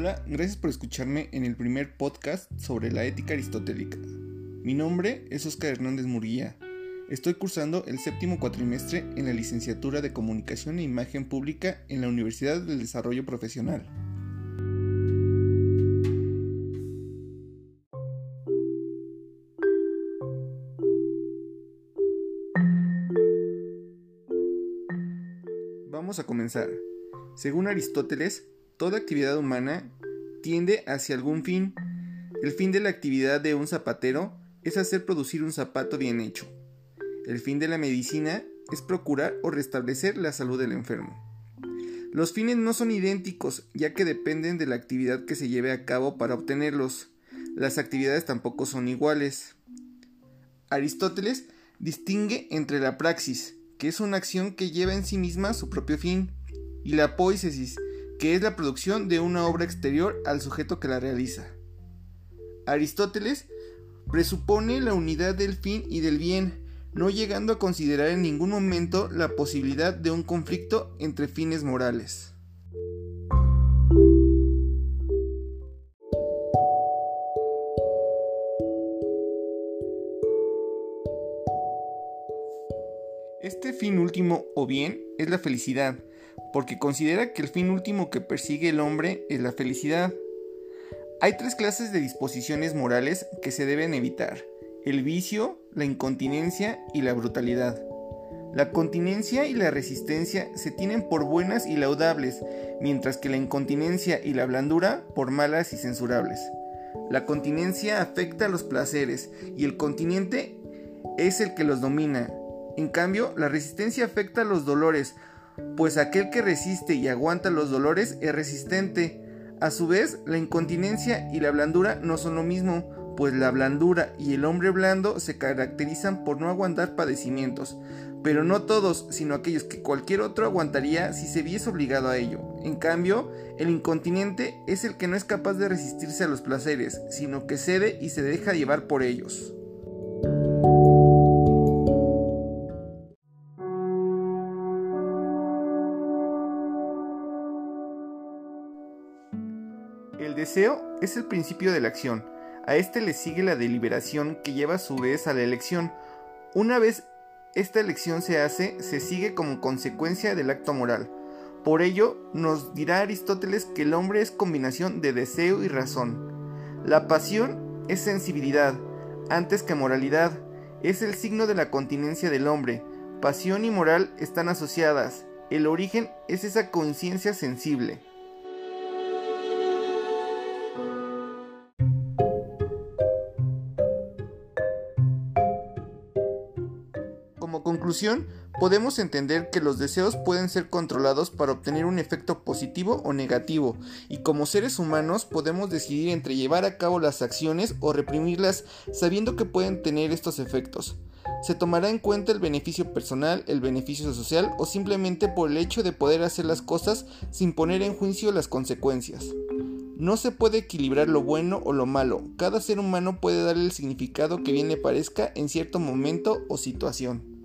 Hola, gracias por escucharme en el primer podcast sobre la ética aristotélica. Mi nombre es Oscar Hernández Murguía. Estoy cursando el séptimo cuatrimestre en la licenciatura de Comunicación e Imagen Pública en la Universidad del Desarrollo Profesional. Vamos a comenzar. Según Aristóteles, toda actividad humana tiende hacia algún fin. El fin de la actividad de un zapatero es hacer producir un zapato bien hecho. El fin de la medicina es procurar o restablecer la salud del enfermo. Los fines no son idénticos, ya que dependen de la actividad que se lleve a cabo para obtenerlos. Las actividades tampoco son iguales. Aristóteles distingue entre la praxis, que es una acción que lleva en sí misma su propio fin, y la poiesis, que es la producción de una obra exterior al sujeto que la realiza. Aristóteles presupone la unidad del fin y del bien, no llegando a considerar en ningún momento la posibilidad de un conflicto entre fines morales. Este fin último o bien es la felicidad, porque considera que el fin último que persigue el hombre es la felicidad. Hay tres clases de disposiciones morales que se deben evitar, el vicio, la incontinencia y la brutalidad. La continencia y la resistencia se tienen por buenas y laudables, mientras que la incontinencia y la blandura por malas y censurables. La continencia afecta a los placeres y el continente es el que los domina, en cambio, la resistencia afecta a los dolores, pues aquel que resiste y aguanta los dolores es resistente. A su vez, la incontinencia y la blandura no son lo mismo, pues la blandura y el hombre blando se caracterizan por no aguantar padecimientos, pero no todos, sino aquellos que cualquier otro aguantaría si se viese obligado a ello. En cambio, el incontinente es el que no es capaz de resistirse a los placeres, sino que cede y se deja llevar por ellos. El deseo es el principio de la acción. A este le sigue la deliberación que lleva a su vez a la elección. Una vez esta elección se hace, se sigue como consecuencia del acto moral. Por ello, nos dirá Aristóteles que el hombre es combinación de deseo y razón. La pasión es sensibilidad, antes que moralidad, es el signo de la continencia del hombre. Pasión y moral están asociadas. El origen es esa conciencia sensible. Como conclusión, podemos entender que los deseos pueden ser controlados para obtener un efecto positivo o negativo, y como seres humanos podemos decidir entre llevar a cabo las acciones o reprimirlas sabiendo que pueden tener estos efectos. Se tomará en cuenta el beneficio personal, el beneficio social o simplemente por el hecho de poder hacer las cosas sin poner en juicio las consecuencias. No se puede equilibrar lo bueno o lo malo, cada ser humano puede darle el significado que bien le parezca en cierto momento o situación.